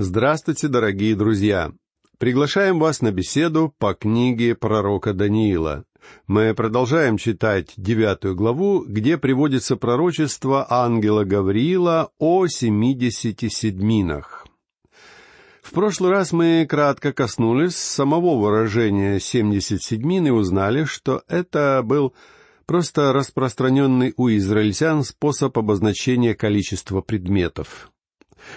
Здравствуйте, дорогие друзья! Приглашаем вас на беседу по книге пророка Даниила. Мы продолжаем читать девятую главу, где приводится пророчество ангела Гавриила о семидесяти седьминах. В прошлый раз мы кратко коснулись самого выражения «семьдесят седьмин» и узнали, что это был просто распространенный у израильтян способ обозначения количества предметов.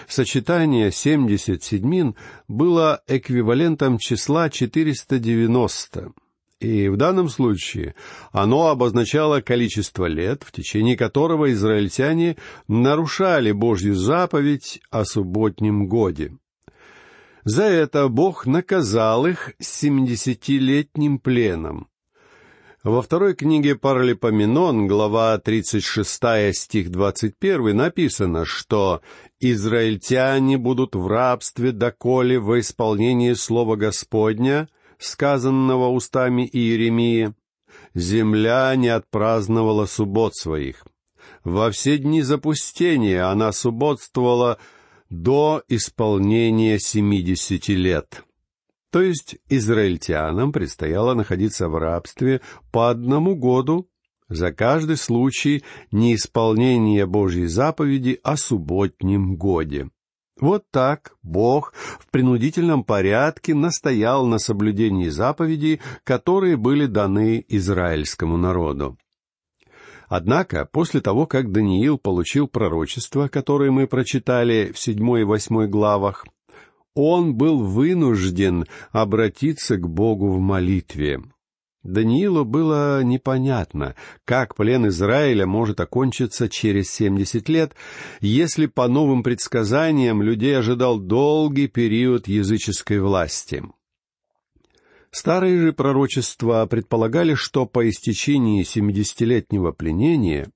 Сочетание 70 седьмин было эквивалентом числа 490, и в данном случае оно обозначало количество лет, в течение которого израильтяне нарушали Божью заповедь о субботнем годе. За это Бог наказал их семидесятилетним пленом. Во второй книге Паралипоменон, глава 36, стих 21, написано, что «израильтяне будут в рабстве доколе во исполнении слова Господня, сказанного устами Иеремии, земля не отпраздновала суббот своих. Во все дни запустения она субботствовала до исполнения семидесяти лет». То есть израильтянам предстояло находиться в рабстве по одному году за каждый случай неисполнения Божьей заповеди о субботнем годе. Вот так Бог в принудительном порядке настоял на соблюдении заповедей, которые были даны израильскому народу. Однако, после того, как Даниил получил пророчество, которое мы прочитали в седьмой и восьмой главах, он был вынужден обратиться к Богу в молитве. Даниилу было непонятно, как плен Израиля может окончиться через семьдесят лет, если по новым предсказаниям людей ожидал долгий период языческой власти. Старые же пророчества предполагали, что по истечении семидесятилетнего пленения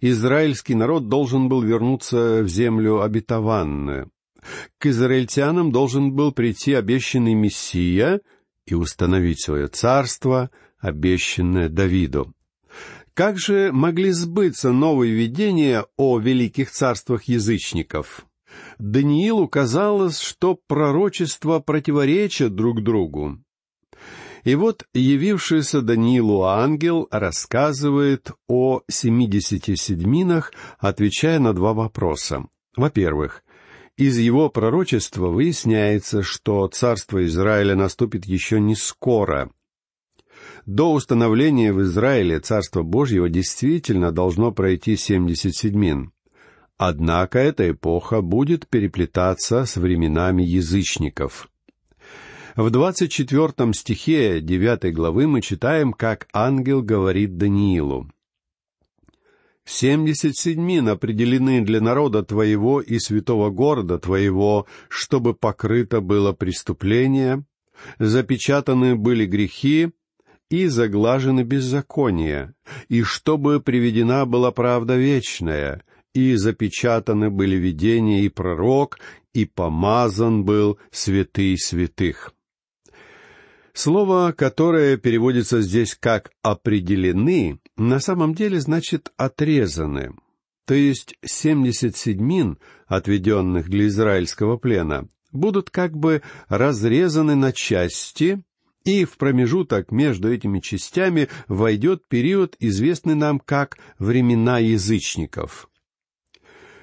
израильский народ должен был вернуться в землю обетованную. К израильтянам должен был прийти обещанный Мессия и установить свое царство, обещанное Давиду. Как же могли сбыться новые видения о великих царствах язычников? Даниилу казалось, что пророчества противоречат друг другу. И вот явившийся Даниилу ангел рассказывает о семидесяти седьминах, отвечая на два вопроса. Во-первых, из его пророчества выясняется, что царство Израиля наступит еще не скоро. До установления в Израиле Царства Божьего действительно должно пройти семьдесят седьмин. Однако эта эпоха будет переплетаться с временами язычников. В двадцать четвертом стихе девятой главы мы читаем, как ангел говорит Даниилу. Семьдесят седьмин определены для народа твоего и святого города твоего, чтобы покрыто было преступление, запечатаны были грехи и заглажены беззакония, и чтобы приведена была правда вечная, и запечатаны были видения и пророк, и помазан был святый святых. Слово, которое переводится здесь как «определены», на самом деле значит «отрезаны». То есть семьдесят седьмин, отведенных для израильского плена, будут как бы разрезаны на части, и в промежуток между этими частями войдет период, известный нам как «времена язычников».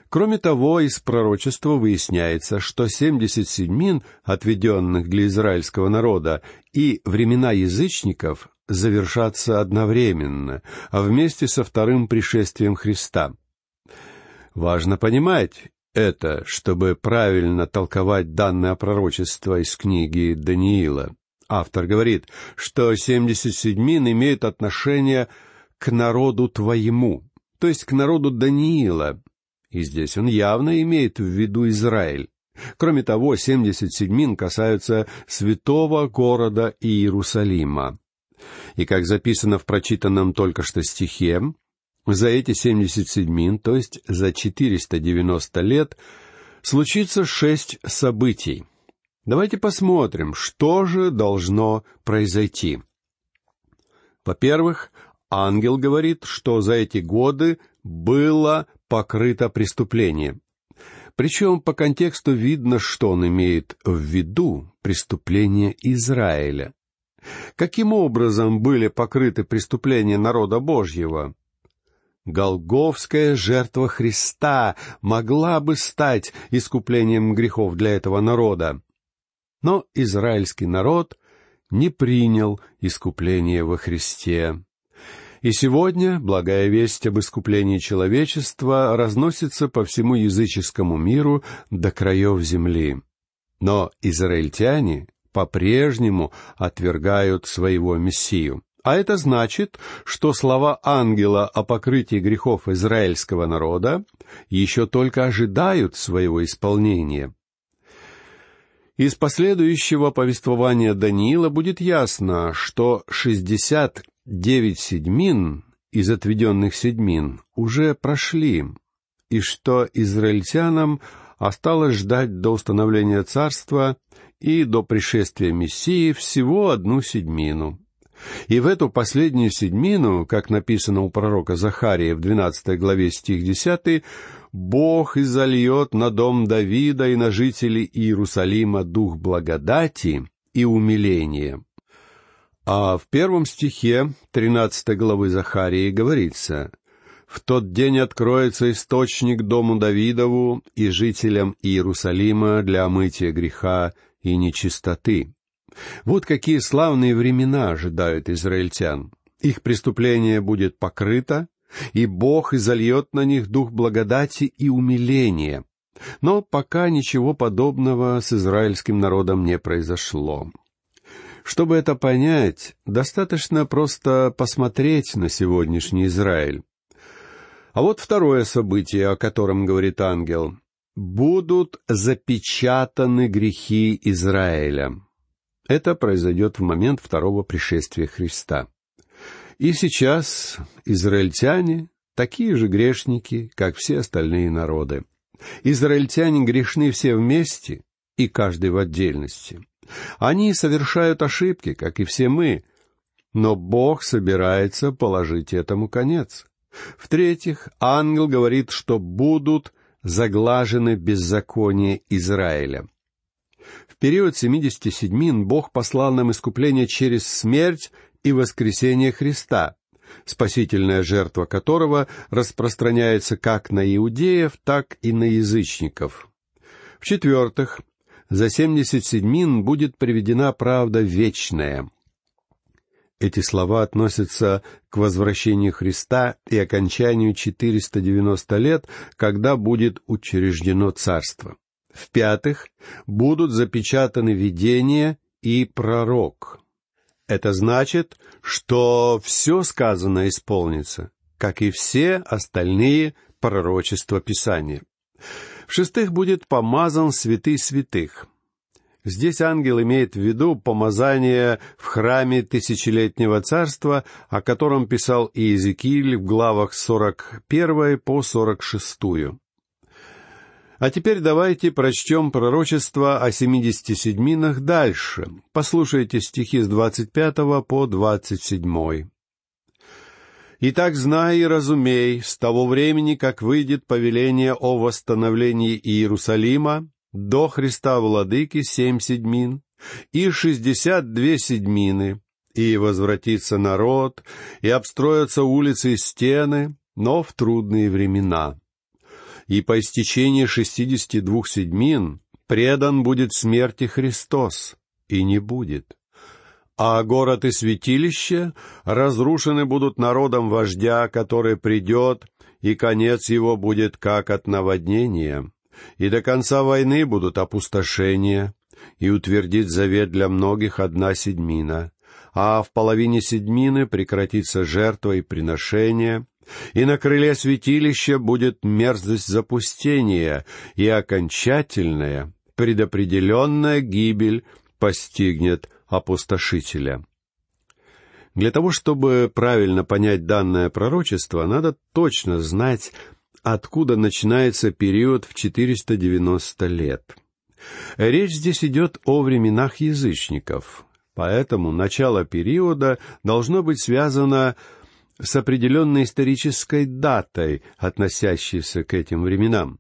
Кроме того, из пророчества выясняется, что семьдесят седьмин, отведенных для израильского народа, и времена язычников завершатся одновременно, а вместе со вторым пришествием Христа. Важно понимать это, чтобы правильно толковать данное пророчество из книги Даниила. Автор говорит, что семьдесят седьмин имеют отношение к народу твоему, то есть к народу Даниила, и здесь он явно имеет в виду Израиль. Кроме того, семьдесят седьмин касаются святого города Иерусалима. И как записано в прочитанном только что стихе, за эти семьдесят седьмин, то есть за четыреста девяносто лет, случится шесть событий. Давайте посмотрим, что же должно произойти. Во-первых, ангел говорит, что за эти годы было покрыто преступление. Причем по контексту видно, что он имеет в виду преступления Израиля. Каким образом были покрыты преступления народа Божьего? Голговская жертва Христа могла бы стать искуплением грехов для этого народа. Но израильский народ не принял искупление во Христе. И сегодня благая весть об искуплении человечества разносится по всему языческому миру до краев земли. Но израильтяне по-прежнему отвергают своего Мессию. А это значит, что слова ангела о покрытии грехов израильского народа еще только ожидают своего исполнения. Из последующего повествования Даниила будет ясно, что шестьдесят девять седьмин из отведенных седьмин уже прошли, и что израильтянам осталось ждать до установления царства и до пришествия Мессии всего одну седьмину. И в эту последнюю седьмину, как написано у пророка Захария в двенадцатой главе стих десятый, Бог изольет на дом Давида и на жителей Иерусалима дух благодати и умиления. А в первом стихе 13 главы Захарии говорится «В тот день откроется источник дому Давидову и жителям Иерусалима для омытия греха и нечистоты». Вот какие славные времена ожидают израильтян. Их преступление будет покрыто, и Бог изольет на них дух благодати и умиления. Но пока ничего подобного с израильским народом не произошло. Чтобы это понять, достаточно просто посмотреть на сегодняшний Израиль. А вот второе событие, о котором говорит ангел. «Будут запечатаны грехи Израиля». Это произойдет в момент второго пришествия Христа. И сейчас израильтяне такие же грешники, как все остальные народы. Израильтяне грешны все вместе и каждый в отдельности. Они совершают ошибки, как и все мы, но Бог собирается положить этому конец. В-третьих, ангел говорит, что будут заглажены беззакония Израиля. В период семидесяти седьмин Бог послал нам искупление через смерть и воскресение Христа, спасительная жертва которого распространяется как на иудеев, так и на язычников. В-четвертых, за семьдесят седьмин будет приведена правда вечная. Эти слова относятся к возвращению Христа и окончанию 490 лет, когда будет учреждено царство. В-пятых, будут запечатаны видение и пророк. Это значит, что все сказанное исполнится, как и все остальные пророчества Писания. В-шестых, будет помазан святый святых. Здесь ангел имеет в виду помазание в храме тысячелетнего царства, о котором писал Иезекииль в главах 41 по 46. А теперь давайте прочтем пророчество о семидесяти седьминах дальше. Послушайте стихи с двадцать пятого по двадцать седьмой. Итак, знай и разумей, с того времени, как выйдет повеление о восстановлении Иерусалима, до Христа Владыки семь седьмин, и шестьдесят две седьмины, и возвратится народ, и обстроятся улицы и стены, но в трудные времена. И по истечении шестидесяти двух седьмин предан будет смерти Христос, и не будет а город и святилище разрушены будут народом вождя, который придет, и конец его будет как от наводнения, и до конца войны будут опустошения, и утвердит завет для многих одна седьмина, а в половине седьмины прекратится жертва и приношение, и на крыле святилища будет мерзость запустения, и окончательная, предопределенная гибель постигнет опустошителя. Для того, чтобы правильно понять данное пророчество, надо точно знать, откуда начинается период в 490 лет. Речь здесь идет о временах язычников, поэтому начало периода должно быть связано с определенной исторической датой, относящейся к этим временам.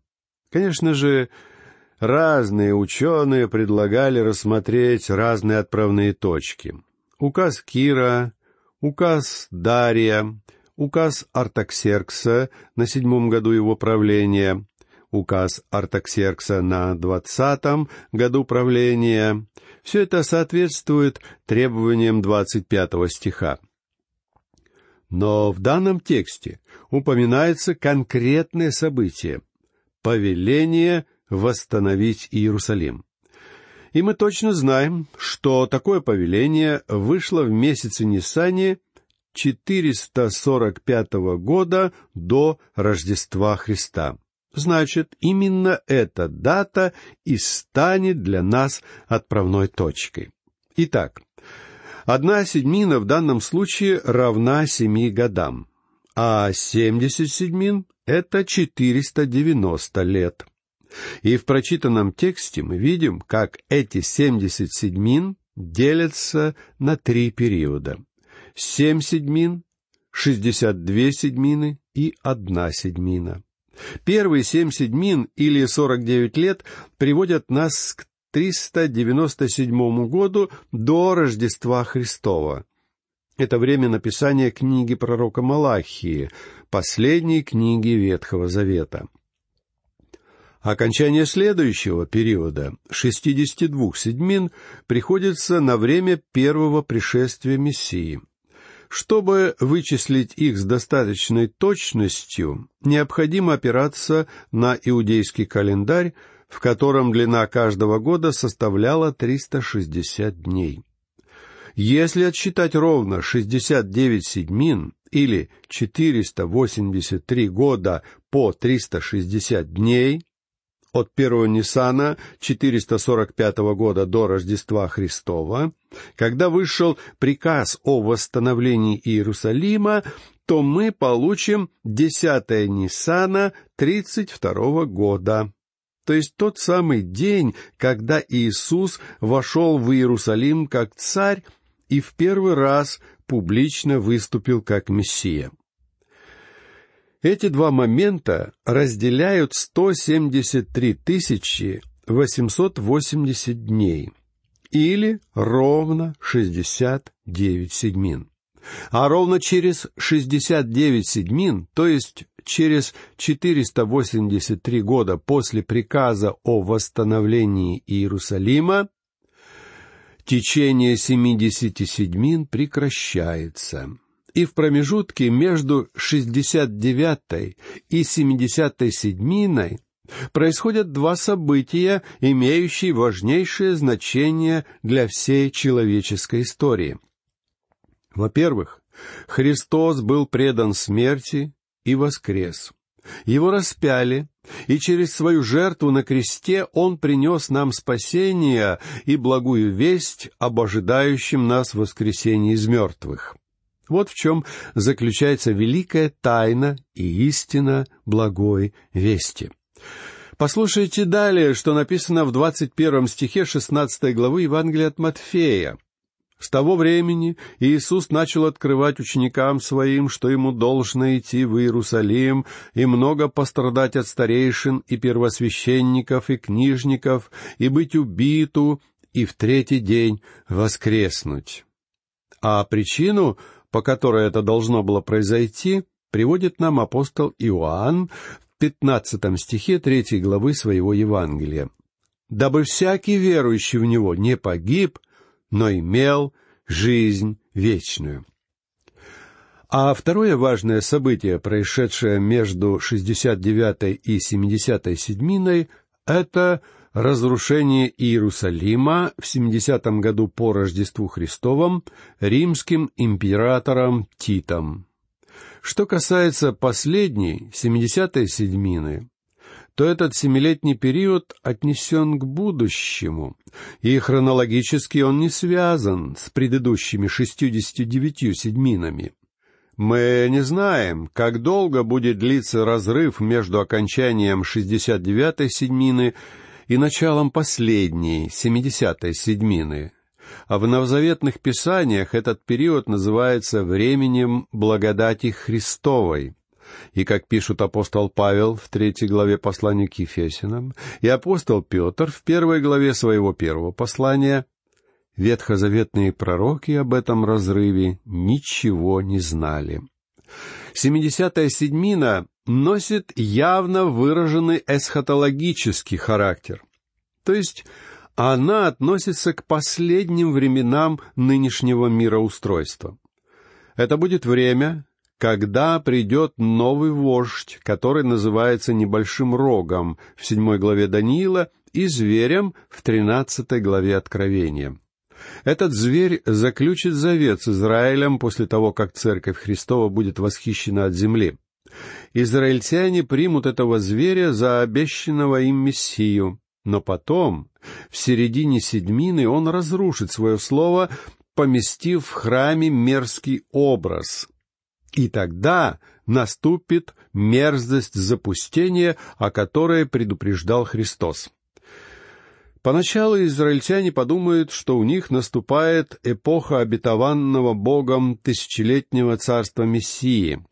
Конечно же, разные ученые предлагали рассмотреть разные отправные точки. Указ Кира, указ Дария, указ Артаксеркса на седьмом году его правления, указ Артаксеркса на двадцатом году правления. Все это соответствует требованиям двадцать пятого стиха. Но в данном тексте упоминается конкретное событие — повеление восстановить Иерусалим. И мы точно знаем, что такое повеление вышло в месяце Нисане 445 года до Рождества Христа. Значит, именно эта дата и станет для нас отправной точкой. Итак, Одна седьмина в данном случае равна семи годам, а семьдесят седьмин — это четыреста девяносто лет. И в прочитанном тексте мы видим, как эти семьдесят седьмин делятся на три периода. Семь седьмин, шестьдесят две седьмины и одна седьмина. Первые семь седьмин или сорок девять лет приводят нас к 397 году до Рождества Христова. Это время написания книги пророка Малахии, последней книги Ветхого Завета. Окончание следующего периода, 62 седьмин, приходится на время первого пришествия Мессии. Чтобы вычислить их с достаточной точностью, необходимо опираться на иудейский календарь, в котором длина каждого года составляла 360 дней. Если отсчитать ровно 69 седьмин или 483 года по 360 дней, от первого Ниссана 445 года до Рождества Христова, когда вышел приказ о восстановлении Иерусалима, то мы получим 10 Ниссана 32 года то есть тот самый день, когда Иисус вошел в Иерусалим как царь и в первый раз публично выступил как Мессия. Эти два момента разделяют 173 тысячи 880 дней, или ровно 69 седьмин. А ровно через 69 седьмин, то есть через 483 года после приказа о восстановлении Иерусалима, течение 70 седьмин прекращается. И в промежутке между 69 и 70 седьминой происходят два события, имеющие важнейшее значение для всей человеческой истории. Во-первых, Христос был предан смерти и воскрес. Его распяли, и через свою жертву на кресте Он принес нам спасение и благую весть об ожидающем нас воскресении из мертвых. Вот в чем заключается великая тайна и истина благой вести. Послушайте далее, что написано в двадцать первом стихе шестнадцатой главы Евангелия от Матфея. С того времени Иисус начал открывать ученикам своим, что ему должно идти в Иерусалим и много пострадать от старейшин и первосвященников и книжников, и быть убиту, и в третий день воскреснуть. А причину, по которой это должно было произойти, приводит нам апостол Иоанн в пятнадцатом стихе третьей главы своего Евангелия. «Дабы всякий верующий в Него не погиб, но имел жизнь вечную. А второе важное событие, происшедшее между 69-й и 70-й седьминой, это разрушение Иерусалима в 70-м году по Рождеству Христовом римским императором Титом. Что касается последней, 70-й седьмины, то этот семилетний период отнесен к будущему, и хронологически он не связан с предыдущими шестьюдесятью девятью седьминами. Мы не знаем, как долго будет длиться разрыв между окончанием шестьдесят девятой седьмины и началом последней, семидесятой седьмины. А в новозаветных писаниях этот период называется временем благодати Христовой — И, как пишут апостол Павел в третьей главе послания к Ефесинам и апостол Петр в первой главе своего первого послания, ветхозаветные пророки об этом разрыве ничего не знали. Семидесятая седьмина носит явно выраженный эсхатологический характер. То есть она относится к последним временам нынешнего мироустройства. Это будет время, когда придет новый вождь, который называется небольшим рогом в седьмой главе Даниила и зверем в тринадцатой главе Откровения. Этот зверь заключит завет с Израилем после того, как Церковь Христова будет восхищена от земли. Израильтяне примут этого зверя за обещанного им Мессию, но потом, в середине седьмины, он разрушит свое слово, поместив в храме мерзкий образ. И тогда наступит мерзость запустения, о которой предупреждал Христос. Поначалу израильтяне подумают, что у них наступает эпоха обетованного Богом тысячелетнего царства Мессии.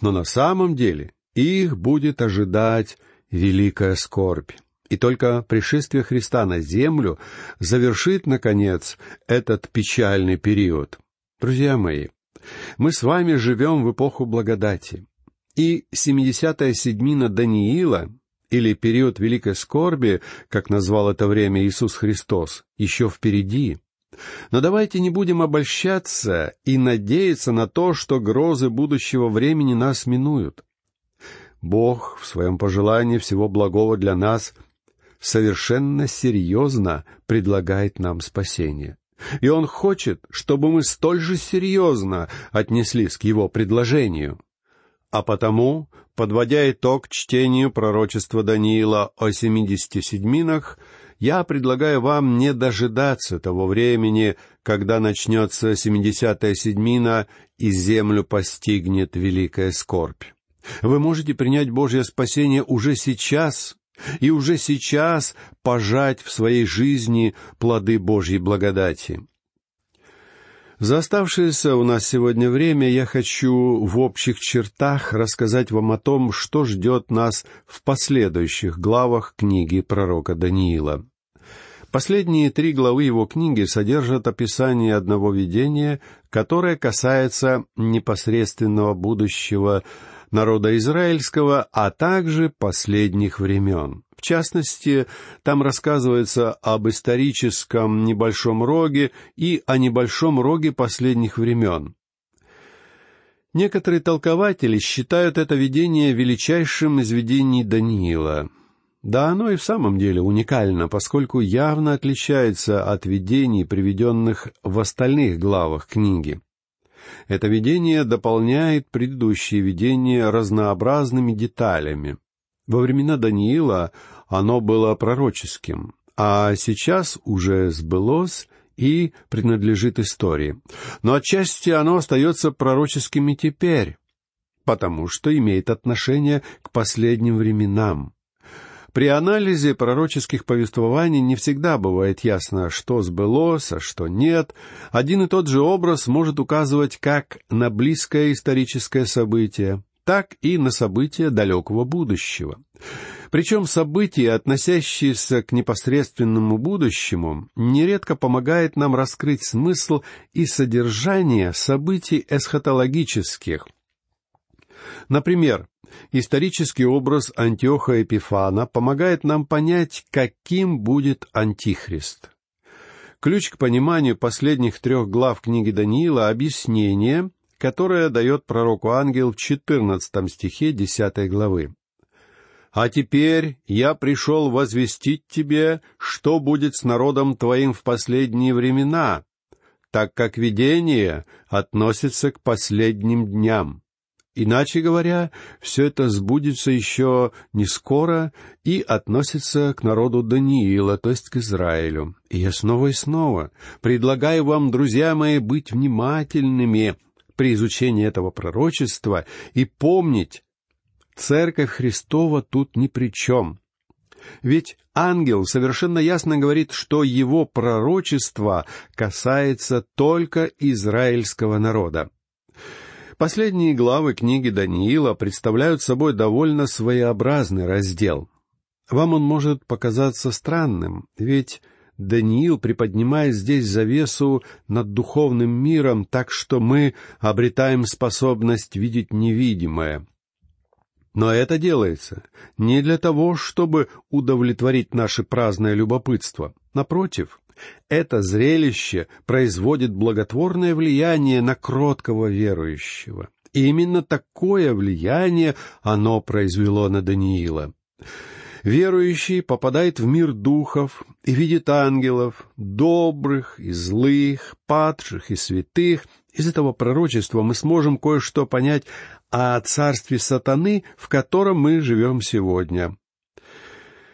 Но на самом деле их будет ожидать великая скорбь. И только пришествие Христа на землю завершит, наконец, этот печальный период. Друзья мои, мы с вами живем в эпоху благодати. И семидесятая седьмина Даниила, или период великой скорби, как назвал это время Иисус Христос, еще впереди. Но давайте не будем обольщаться и надеяться на то, что грозы будущего времени нас минуют. Бог в своем пожелании всего благого для нас — совершенно серьезно предлагает нам спасение. И Он хочет, чтобы мы столь же серьезно отнеслись к Его предложению. А потому, подводя итог чтению пророчества Даниила о семидесяти седьминах, я предлагаю вам не дожидаться того времени, когда начнется семидесятая седьмина и землю постигнет великая скорбь. Вы можете принять Божье спасение уже сейчас, и уже сейчас пожать в своей жизни плоды Божьей благодати. За оставшееся у нас сегодня время я хочу в общих чертах рассказать вам о том, что ждет нас в последующих главах книги пророка Даниила. Последние три главы его книги содержат описание одного видения, которое касается непосредственного будущего народа израильского, а также последних времен. В частности, там рассказывается об историческом небольшом роге и о небольшом роге последних времен. Некоторые толкователи считают это видение величайшим из видений Даниила. Да, оно и в самом деле уникально, поскольку явно отличается от видений, приведенных в остальных главах книги. Это видение дополняет предыдущие видения разнообразными деталями. Во времена Даниила оно было пророческим, а сейчас уже сбылось и принадлежит истории. Но отчасти оно остается пророческим и теперь, потому что имеет отношение к последним временам. При анализе пророческих повествований не всегда бывает ясно, что сбылось, а что нет. Один и тот же образ может указывать как на близкое историческое событие, так и на события далекого будущего. Причем события, относящиеся к непосредственному будущему, нередко помогает нам раскрыть смысл и содержание событий эсхатологических. Например, Исторический образ Антиоха Эпифана помогает нам понять, каким будет Антихрист. Ключ к пониманию последних трех глав книги Даниила — объяснение, которое дает пророку ангел в четырнадцатом стихе десятой главы. «А теперь я пришел возвестить тебе, что будет с народом твоим в последние времена, так как видение относится к последним дням. Иначе говоря, все это сбудется еще не скоро и относится к народу Даниила, то есть к Израилю. И я снова и снова предлагаю вам, друзья мои, быть внимательными при изучении этого пророчества и помнить, Церковь Христова тут ни при чем. Ведь ангел совершенно ясно говорит, что его пророчество касается только израильского народа. Последние главы книги Даниила представляют собой довольно своеобразный раздел. Вам он может показаться странным, ведь Даниил приподнимает здесь завесу над духовным миром, так что мы обретаем способность видеть невидимое. Но это делается не для того, чтобы удовлетворить наше праздное любопытство. Напротив, это зрелище производит благотворное влияние на кроткого верующего. И именно такое влияние оно произвело на Даниила. Верующий попадает в мир духов и видит ангелов, добрых и злых, падших и святых. Из этого пророчества мы сможем кое-что понять о царстве сатаны, в котором мы живем сегодня.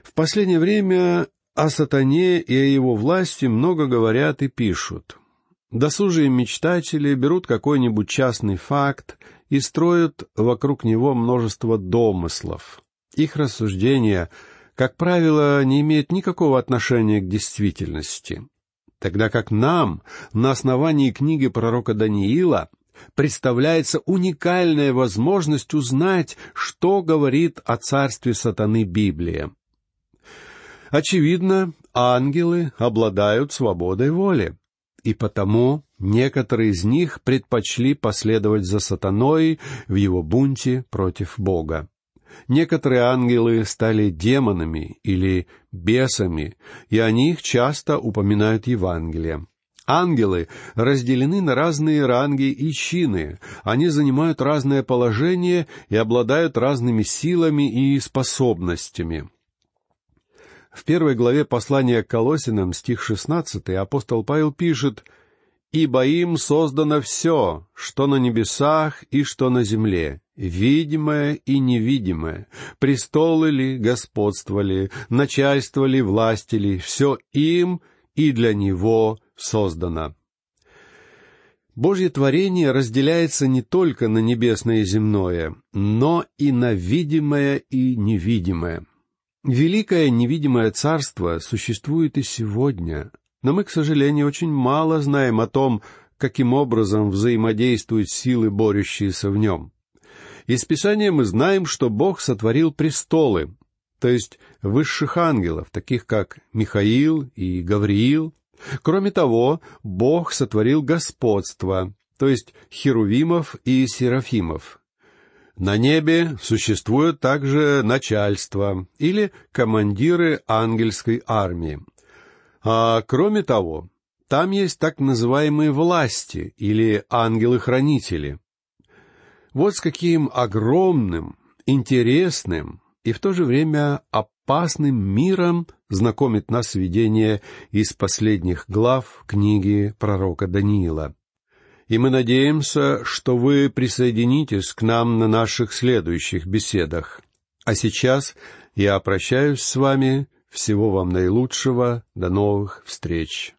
В последнее время о сатане и о его власти много говорят и пишут. Досужие мечтатели берут какой-нибудь частный факт и строят вокруг него множество домыслов. Их рассуждения, как правило, не имеют никакого отношения к действительности. Тогда как нам, на основании книги пророка Даниила, представляется уникальная возможность узнать, что говорит о царстве сатаны Библия. Очевидно, ангелы обладают свободой воли, и потому некоторые из них предпочли последовать за сатаной в его бунте против Бога. Некоторые ангелы стали демонами или бесами, и о них часто упоминают Евангелие. Ангелы разделены на разные ранги и чины, они занимают разное положение и обладают разными силами и способностями. В первой главе послания к Колосинам, стих шестнадцатый, апостол Павел пишет «Ибо им создано все, что на небесах и что на земле, видимое и невидимое, престолы ли, господство ли, начальство ли, власти ли, все им и для него создано. Божье творение разделяется не только на небесное и земное, но и на видимое и невидимое. Великое невидимое царство существует и сегодня, но мы, к сожалению, очень мало знаем о том, каким образом взаимодействуют силы, борющиеся в нем. Из Писания мы знаем, что Бог сотворил престолы, то есть высших ангелов, таких как Михаил и Гавриил, Кроме того, Бог сотворил господство, то есть херувимов и серафимов. На небе существует также начальство или командиры ангельской армии. А кроме того, там есть так называемые власти или ангелы-хранители. Вот с каким огромным, интересным и в то же время опасным миром знакомит нас видение из последних глав книги пророка Даниила. И мы надеемся, что вы присоединитесь к нам на наших следующих беседах. А сейчас я прощаюсь с вами. Всего вам наилучшего. До новых встреч.